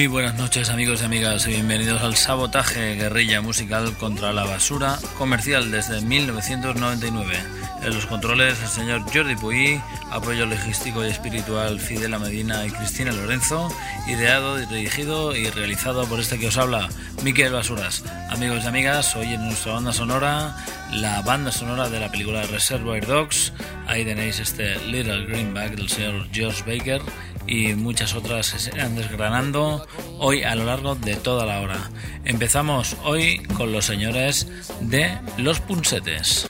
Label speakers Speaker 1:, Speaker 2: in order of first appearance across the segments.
Speaker 1: Muy buenas noches amigos y amigas y bienvenidos al sabotaje guerrilla musical contra la basura comercial desde 1999. En los controles el señor Jordi Puy, apoyo logístico y espiritual Fidela Medina y Cristina Lorenzo, ideado, dirigido y realizado por este que os habla, Miquel Basuras. Amigos y amigas, hoy en nuestra banda sonora, la banda sonora de la película Reservoir Dogs, ahí tenéis este Little Greenback del señor Josh Baker y muchas otras se irán desgranando hoy a lo largo de toda la hora. Empezamos hoy con los señores de Los Punsetes.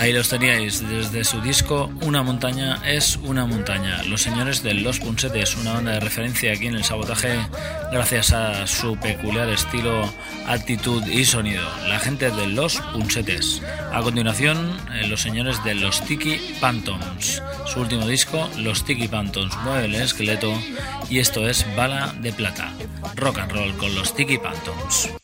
Speaker 1: Ahí los teníais, desde su disco Una montaña es una montaña. Los señores de Los Punsetes, una banda de referencia aquí en el sabotaje gracias a su peculiar estilo, actitud y sonido. La gente de Los Punsetes. A continuación, eh, los señores de Los Tiki Phantoms. Su último disco, Los Tiki Phantoms, mueve el esqueleto y esto es Bala de Plata. Rock and roll con Los Tiki Phantoms.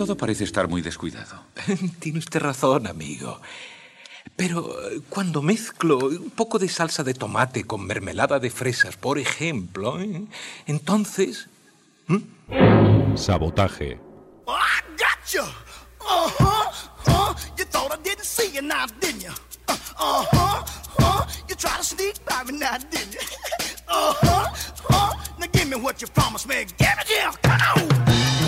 Speaker 2: Todo parece estar muy descuidado.
Speaker 3: Tiene usted razón, amigo. Pero eh, cuando mezclo un poco de salsa de tomate con mermelada de fresas, por ejemplo, ¿eh? entonces...
Speaker 4: Sabotaje.
Speaker 5: Oh, I got you. Uh-huh. Uh, you thought I didn't see you now, didn't you? Uh, uh-huh. Uh, you tried to sneak by me now, didn't you? uh-huh. Uh, now give me what you promised me. Give it here. Come on.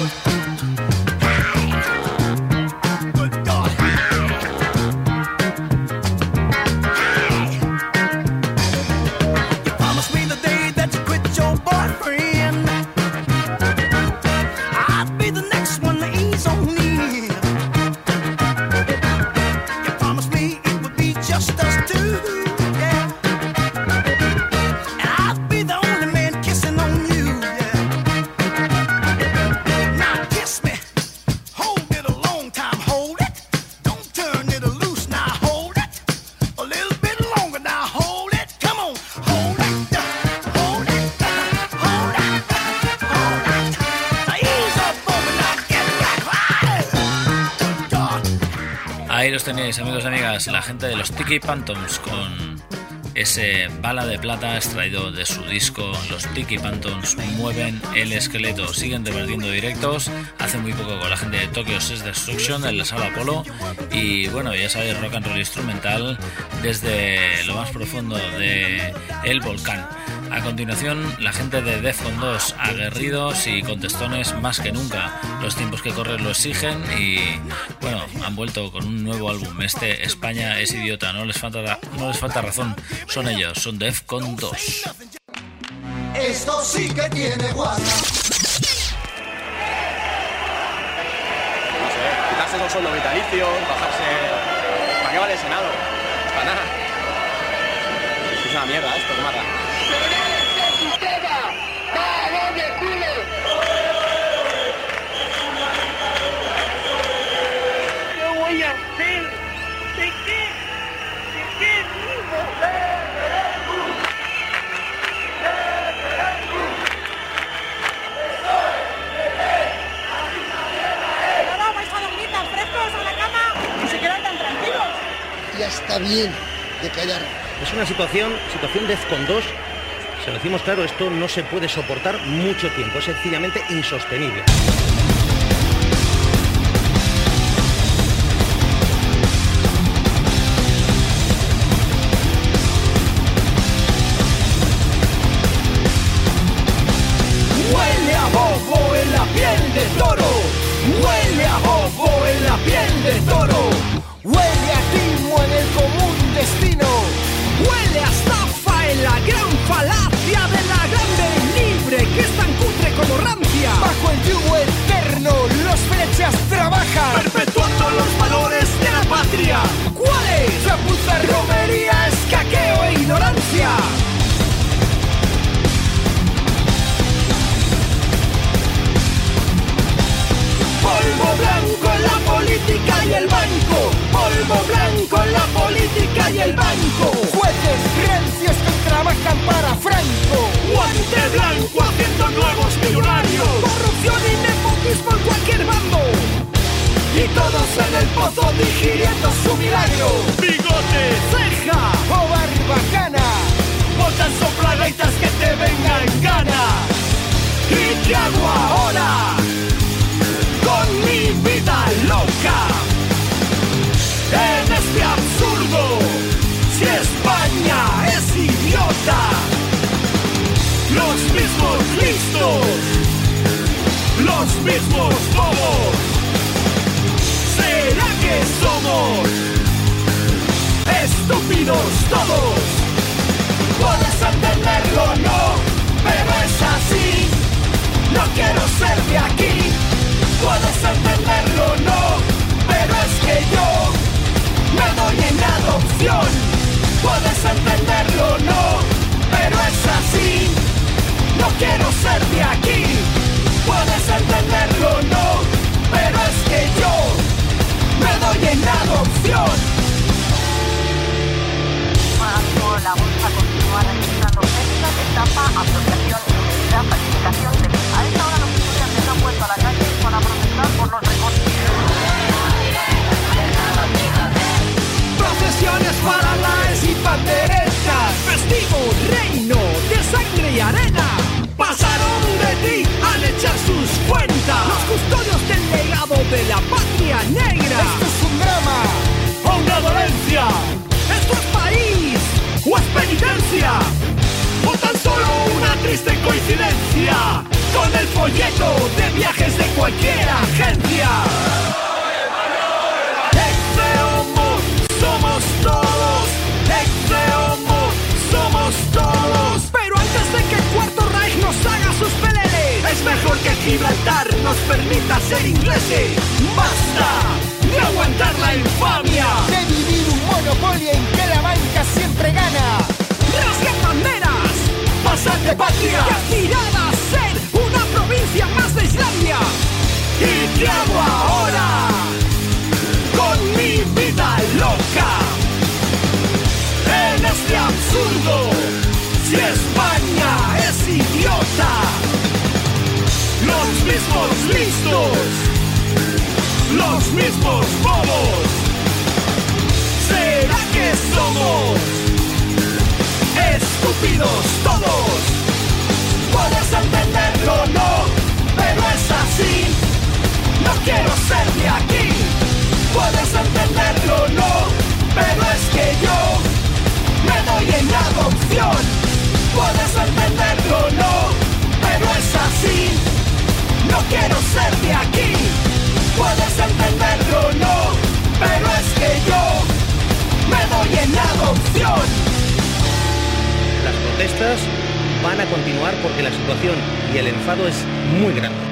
Speaker 1: Amigos y amigas, la gente de los Tiki Phantoms con ese bala de plata extraído de su disco. Los Tiki Phantoms mueven el esqueleto, siguen revertiendo directos. Hace muy poco con la gente de Tokyo Sex Destruction en la sala Apolo. Y bueno, ya sabéis, rock and roll instrumental desde lo más profundo de el volcán. A continuación, la gente de Defcon 2, aguerridos y contestones más que nunca. Los tiempos que corren lo exigen y, bueno, han vuelto con un nuevo álbum. Este España es idiota, no les falta, no les falta razón. Son ellos, son Defcon 2.
Speaker 6: Esto sí que tiene guasa.
Speaker 7: No sé, quitarse con sueldo vitalicio, bajarse. ¿Para qué vale el Senado? Para nada. Es una mierda esto, que mata.
Speaker 8: Ya está bien de callar.
Speaker 9: Es una situación, situación de con 2. Se lo decimos claro, esto no se puede soportar mucho tiempo, es sencillamente insostenible.
Speaker 6: Huele a bobo en la piel de toro. El yugo eterno los flechas trabajan. Perpetuando los valores de la patria. En el pozo digiriendo su milagro. Bigote, ceja o barbacana. Botas soplagaitas que te vengan gana. ¿Y qué hago ahora? con mi vida loca. En este absurdo, si España es idiota, los mismos listos, los mismos bobos, ¿será somos estúpidos todos? Puedes entenderlo, no, pero es así. No quiero ser de aquí. Puedes entenderlo, no, pero es que yo me doy en adopción. Puedes entenderlo, no, pero es así. No quiero ser de aquí. Puedes entenderlo, no, pero es que yo en adopción.
Speaker 10: La bolsa continúa registrando pesca, estafa, apropiación falsificación de...
Speaker 6: folleto de viajes de cualquier agencia. Ex-Homo, somos todos. Ex-Homo, somos todos. Pero antes de que el cuarto Reich nos haga sus peleles, es mejor que Gibraltar nos permita ser ingleses. Basta de aguantar la infamia. De vivir un monopolio en que la banca siempre gana. Rasgan banderas, pasan de patria. Y una más de Islandia. ¿Y qué hago ahora? Con mi vida loca. En este absurdo, si España es idiota. Los mismos listos, los mismos bobos, somos estúpidos todos. Puedes entenderlo, no, quiero ser de aquí. Puedes entenderlo, no, pero es que yo me doy en adopción. Puedes entenderlo, no, pero es así. No quiero ser de aquí. Puedes entenderlo, no, pero es que yo me doy en adopción.
Speaker 9: Las protestas van a continuar porque la situación y el enfado es muy grande.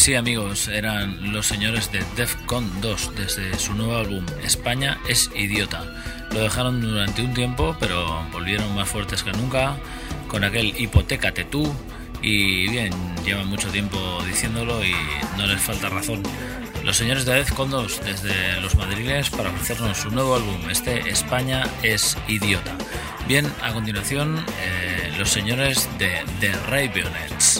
Speaker 1: Pues sí, amigos, eran los señores de Defcon 2 desde su nuevo álbum España es idiota. Lo dejaron durante un tiempo, pero volvieron más fuertes que nunca con aquel Hipotecate tú y bien, llevan mucho tiempo diciéndolo y no les falta razón. Los señores de Defcon 2 desde los madriles para ofrecernos su nuevo álbum, este España es idiota. Bien, a continuación, eh, los señores de The Ravionets.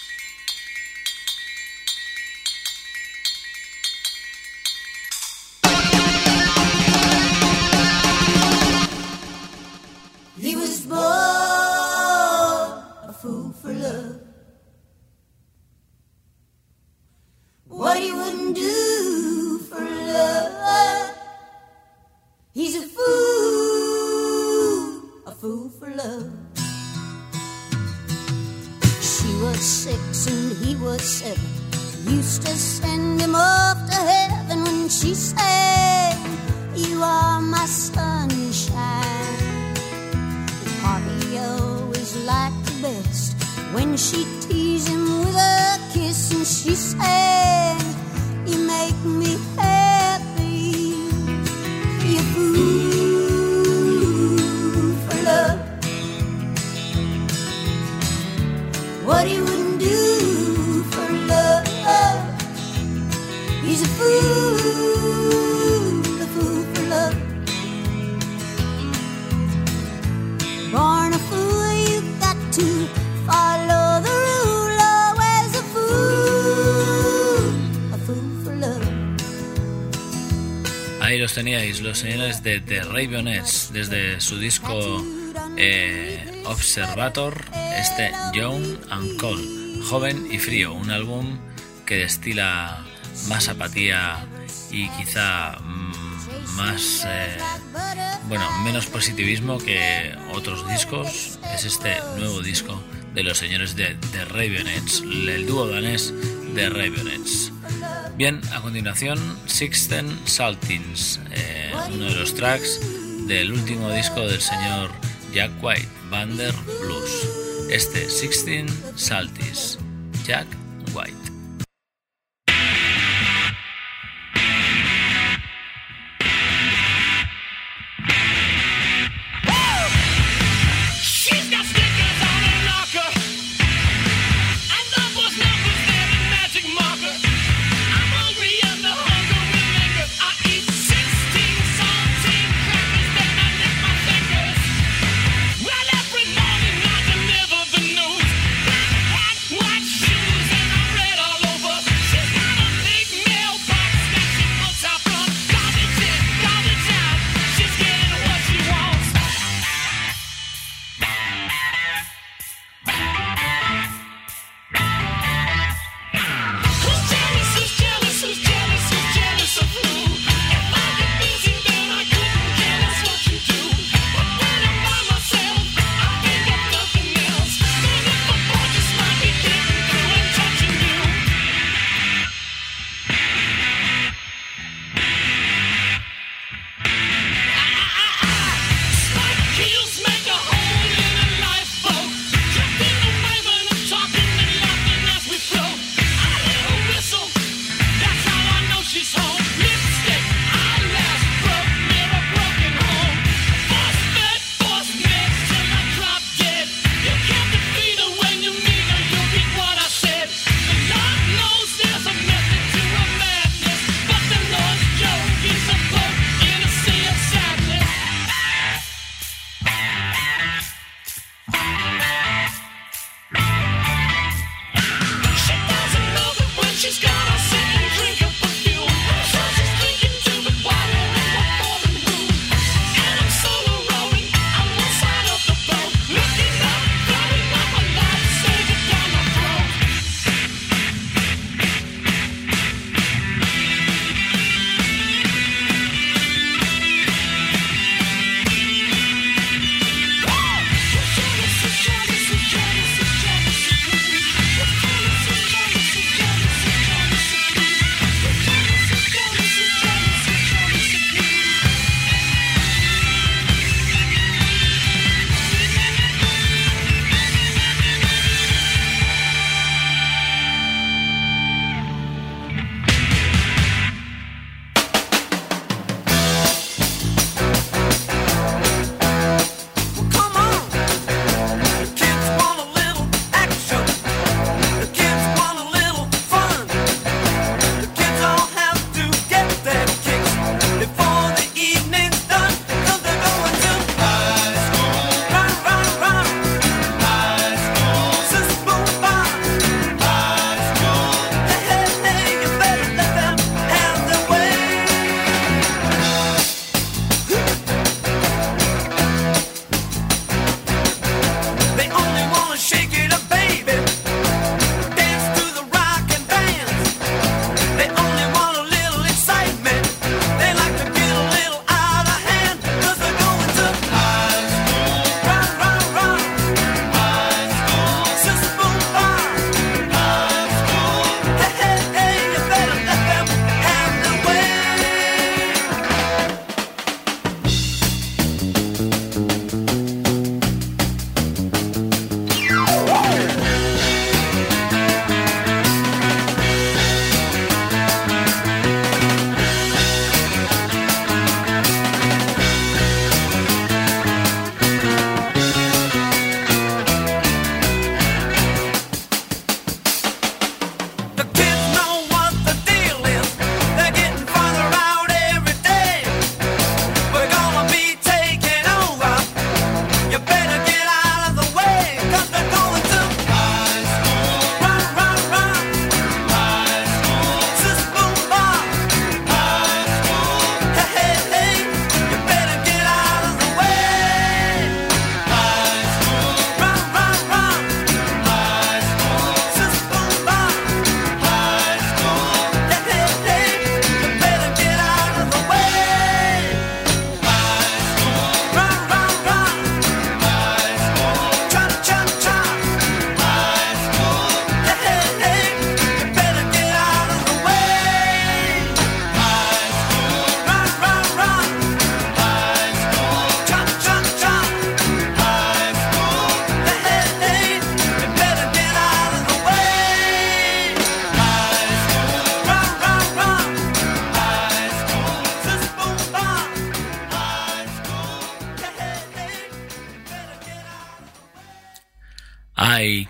Speaker 1: teníais los señores de The Ravionettes desde su disco eh, Observator, este Young and Cold, Joven y Frío, un álbum que destila más apatía y quizá mm, más, eh, bueno, menos positivismo que otros discos. Es este nuevo disco de los señores de The Ravionettes, el dúo danés The Ravionettes. Bien, a continuación, Sixten Saltins, eh, uno de los tracks del último disco del señor Jack White, Bander Blues. Este, Sixteen Saltis, Jack White.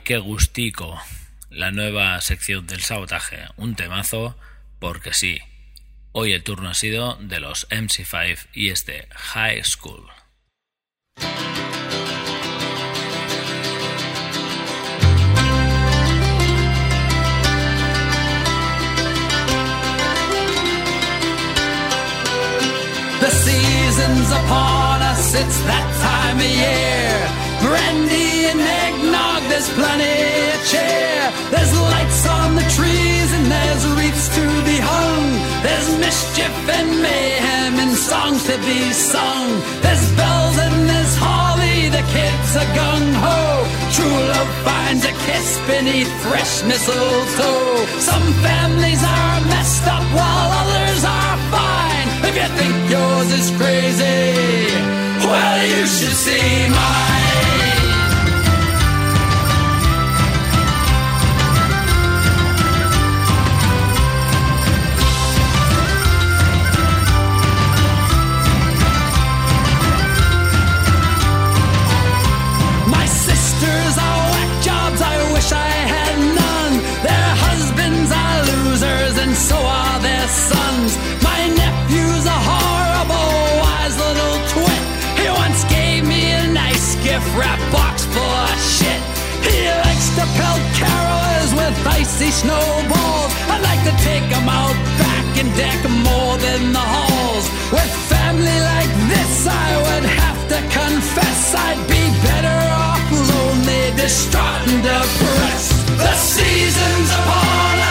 Speaker 1: Qué gustico. La nueva sección del sabotaje. Un temazo, porque sí. Hoy el turno ha sido de los MC5 y este High School.
Speaker 11: The season's upon us, it's that time of year. Brandy and there's plenty of cheer. There's lights on the trees and there's wreaths to be hung. There's mischief and mayhem and songs to be sung. There's bells and there's holly, the kids are gung ho. True love finds a kiss beneath fresh mistletoe. Some families are messed up while others are fine. If you think yours is crazy, well, you should see mine. Pelt carolers with icy snowballs. I'd like to take 'em out back and deck more than the halls. With family like this, I would have to confess I'd be better off lonely, distraught, and depressed. The season's upon us,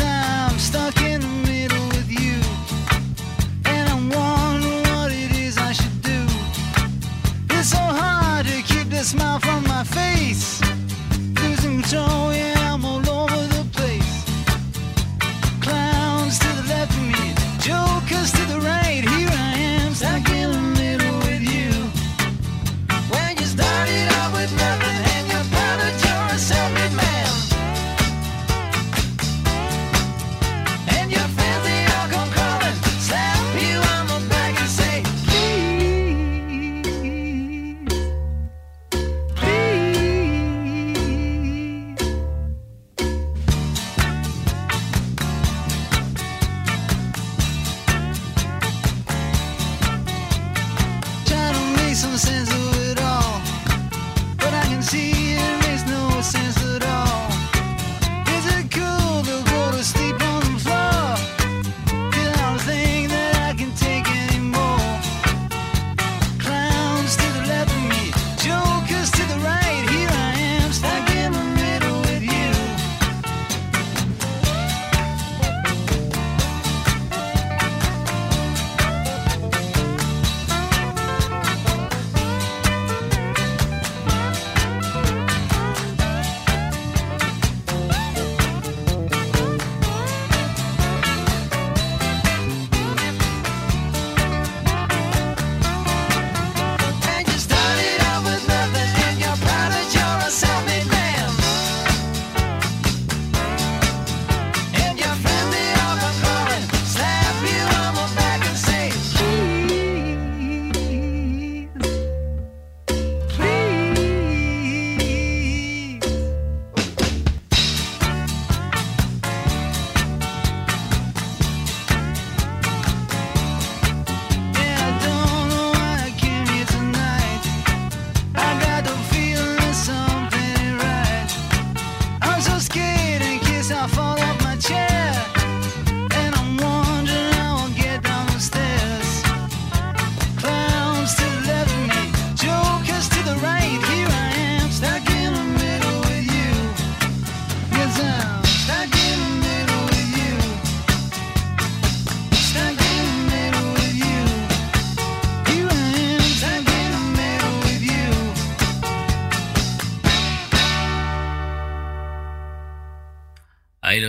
Speaker 12: I'm stuck in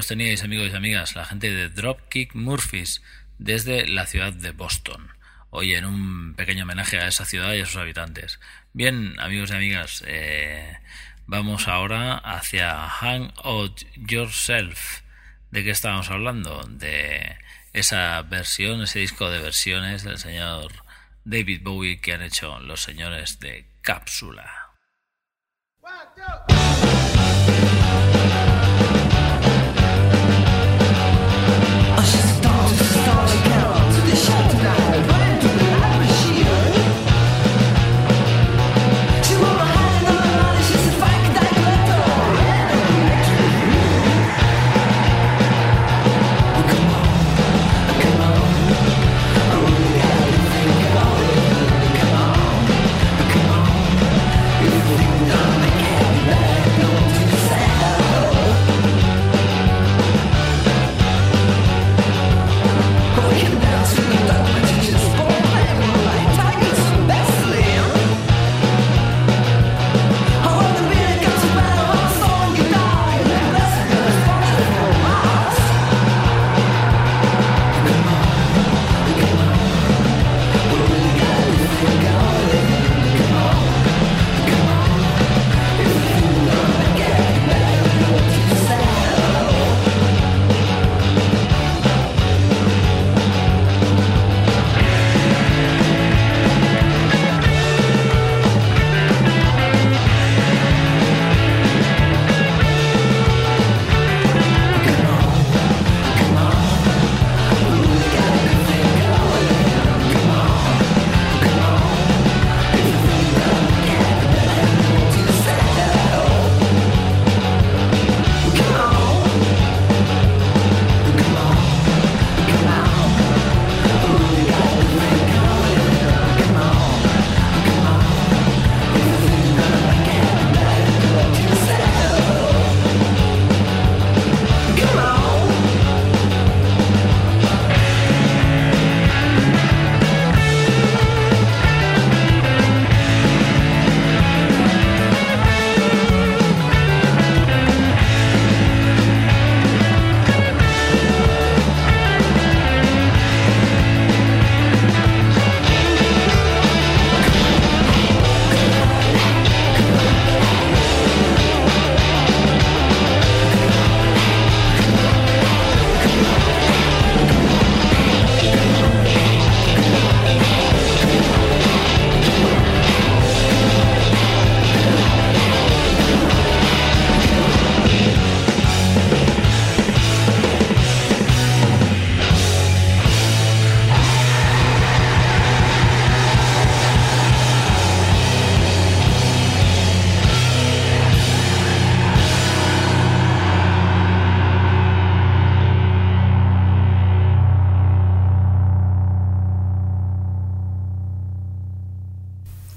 Speaker 1: teníais, amigos y amigas, la gente de Dropkick Murphys, desde la ciudad de Boston. Hoy en un pequeño homenaje a esa ciudad y a sus habitantes. Bien, amigos y amigas, eh, vamos ahora hacia Hang Out Yourself. ¿De qué estábamos hablando? De esa versión, ese disco de versiones del señor David Bowie que han hecho los señores de Cápsula.
Speaker 12: One,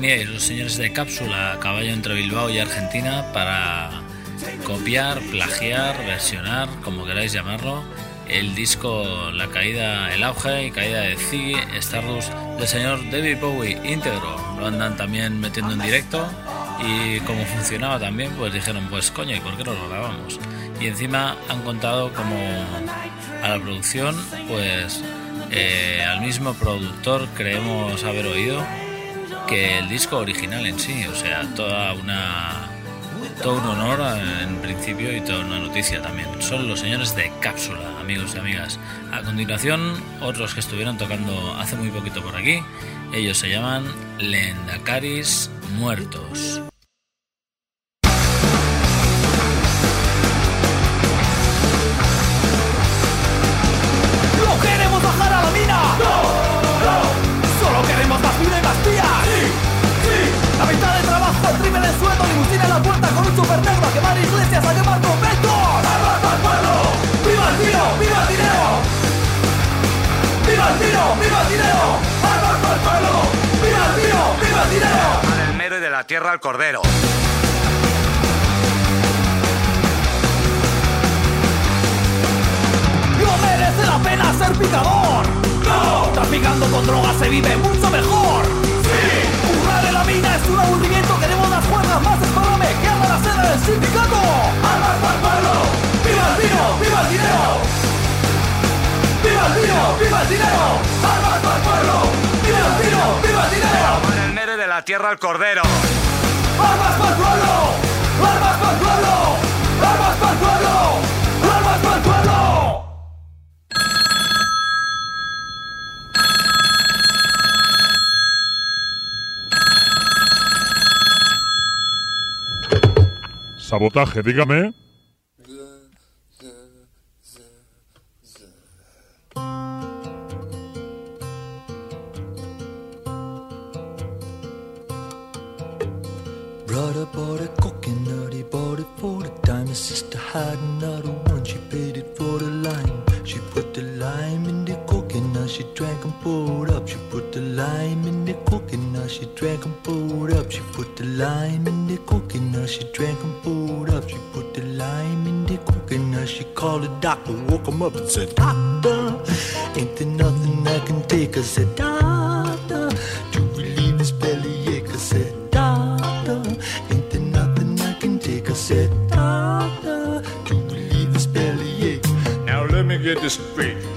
Speaker 1: Teníais, los señores de cápsula, a caballo entre Bilbao y Argentina, para copiar, plagiar, versionar, como queráis llamarlo, el disco La caída, el auge y caída de Ziggy Stardust del señor David Bowie íntegro. Lo andan también metiendo en directo y como funcionaba también, pues dijeron, pues coño, ¿y por qué no lo grabamos? Y encima han contado como a la producción, pues eh, al mismo productor creemos haber oído que el disco original en sí, o sea, toda una todo un honor en principio y toda una noticia también. Son los señores de Cápsula, amigos y amigas. A continuación, otros que estuvieron tocando hace muy poquito por aquí, ellos se llaman Lendacaris Muertos.
Speaker 13: Tierra al cordero.
Speaker 14: ¡No merece la pena ser picador! ¡No! Traficando con drogas se vive mucho mejor! ¡Sí! Currar en la mina es un aburrimiento Queremos las cuerdas más espárame que haga la seda del sindicato ¡Armas para el! ¡Viva el vino! ¡Viva el dinero! ¡Viva el vino! ¡Viva el dinero! ¡Armas para el pueblo! ¡Viva el vino! ¡Viva el dinero!
Speaker 13: Mero y de la tierra al cordero.
Speaker 14: ¡Armas para el pueblo! ¡Armas para el pueblo! ¡Armas para el pueblo! ¡Armas para el pueblo!
Speaker 4: Sabotaje, dígame.
Speaker 15: Brother bought a coconut, he bought it for the dime. His sister had another one, she paid it for the lime. She put the lime in the coconut, she drank and poured up. She put the lime in the coconut, she drank and poured up. She put the lime in the coconut, she drank and poured up. She put the lime in the coconut, she called the doctor, woke him up and said, Doctor, ain't there nothing I can take? I said, Doctor, this
Speaker 16: straight.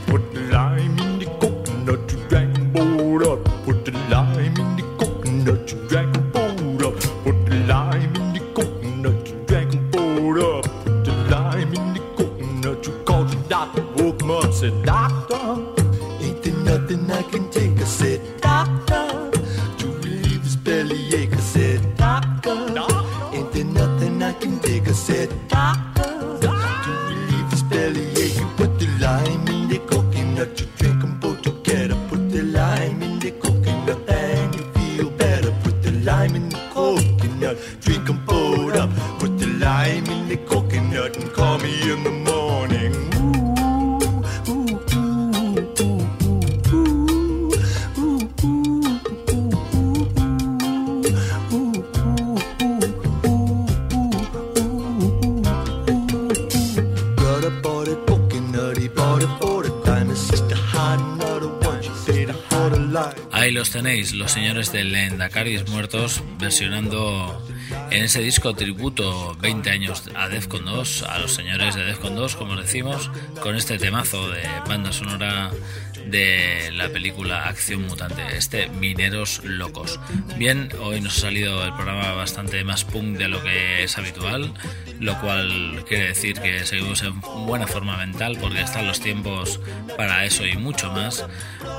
Speaker 1: Ahí los tenéis, los señores de Lendacaris Muertos versionando en ese disco tributo 20 años a Defcon 2, a los señores de Defcon 2, como decimos, con este temazo de banda sonora de la película Acción Mutante, este Mineros Locos. Bien, hoy nos ha salido el programa bastante más punk de lo que es habitual, lo cual quiere decir que seguimos en buena forma mental porque están los tiempos para eso y mucho más.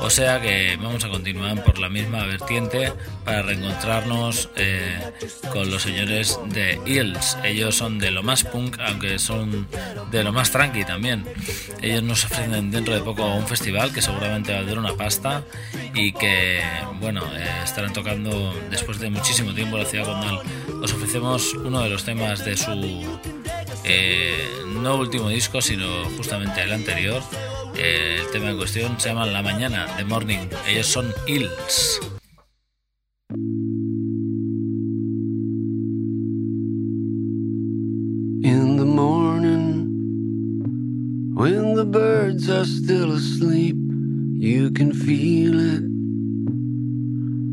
Speaker 1: O sea que vamos a continuar por la misma vertiente para reencontrarnos eh, con los señores de Eels. Ellos son de lo más punk, aunque son de lo más tranqui también. Ellos nos ofrecen dentro de poco un festival que seguramente va a dar una pasta y que, bueno, eh, estarán tocando después de muchísimo tiempo la ciudad condal. Os ofrecemos uno de los temas de su eh, no último disco, sino justamente el anterior. Eh, el tema en cuestión se llama La Mañana, The Morning. Ellos son Hills.
Speaker 14: In the morning, when the birds are still asleep, you can feel it.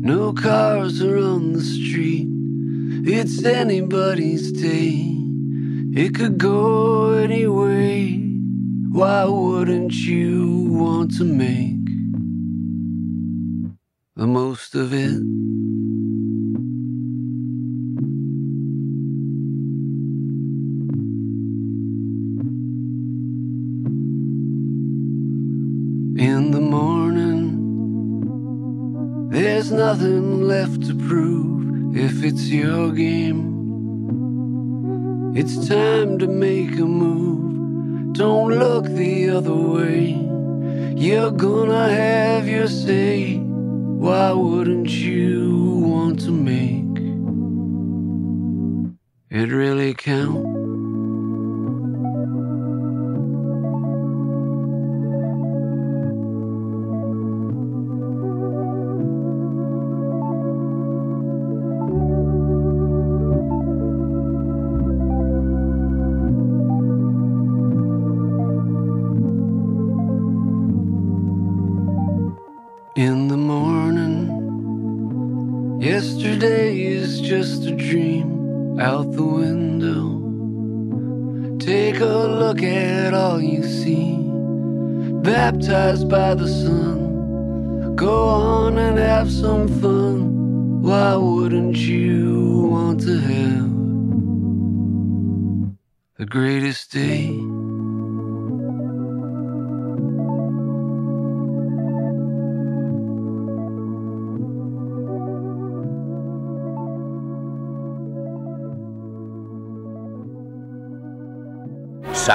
Speaker 14: No cars are on the street, it's anybody's day. It could go any way. Why wouldn't you want to make the most of it? There's nothing left to prove if it's your game. It's time to make a move. Don't look the other way. You're gonna have your say. Why wouldn't you want to make it really count?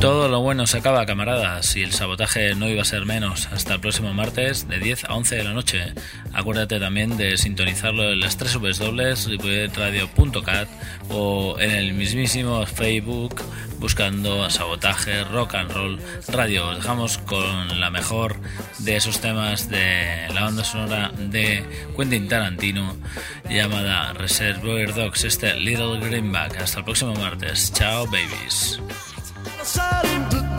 Speaker 1: Todo lo bueno se acaba, camaradas, y el sabotaje no iba a ser menos. Hasta el próximo martes de 10 a 11 de la noche. Acuérdate también de sintonizarlo en las tres radio.cat o en el mismísimo Facebook buscando sabotaje rock and roll radio. Os dejamos con la mejor de esos temas de la banda sonora de Quentin Tarantino llamada Reservoir Dogs, este Little Greenback. Hasta el próximo martes. Chao, babies.
Speaker 6: all of
Speaker 5: a sudden.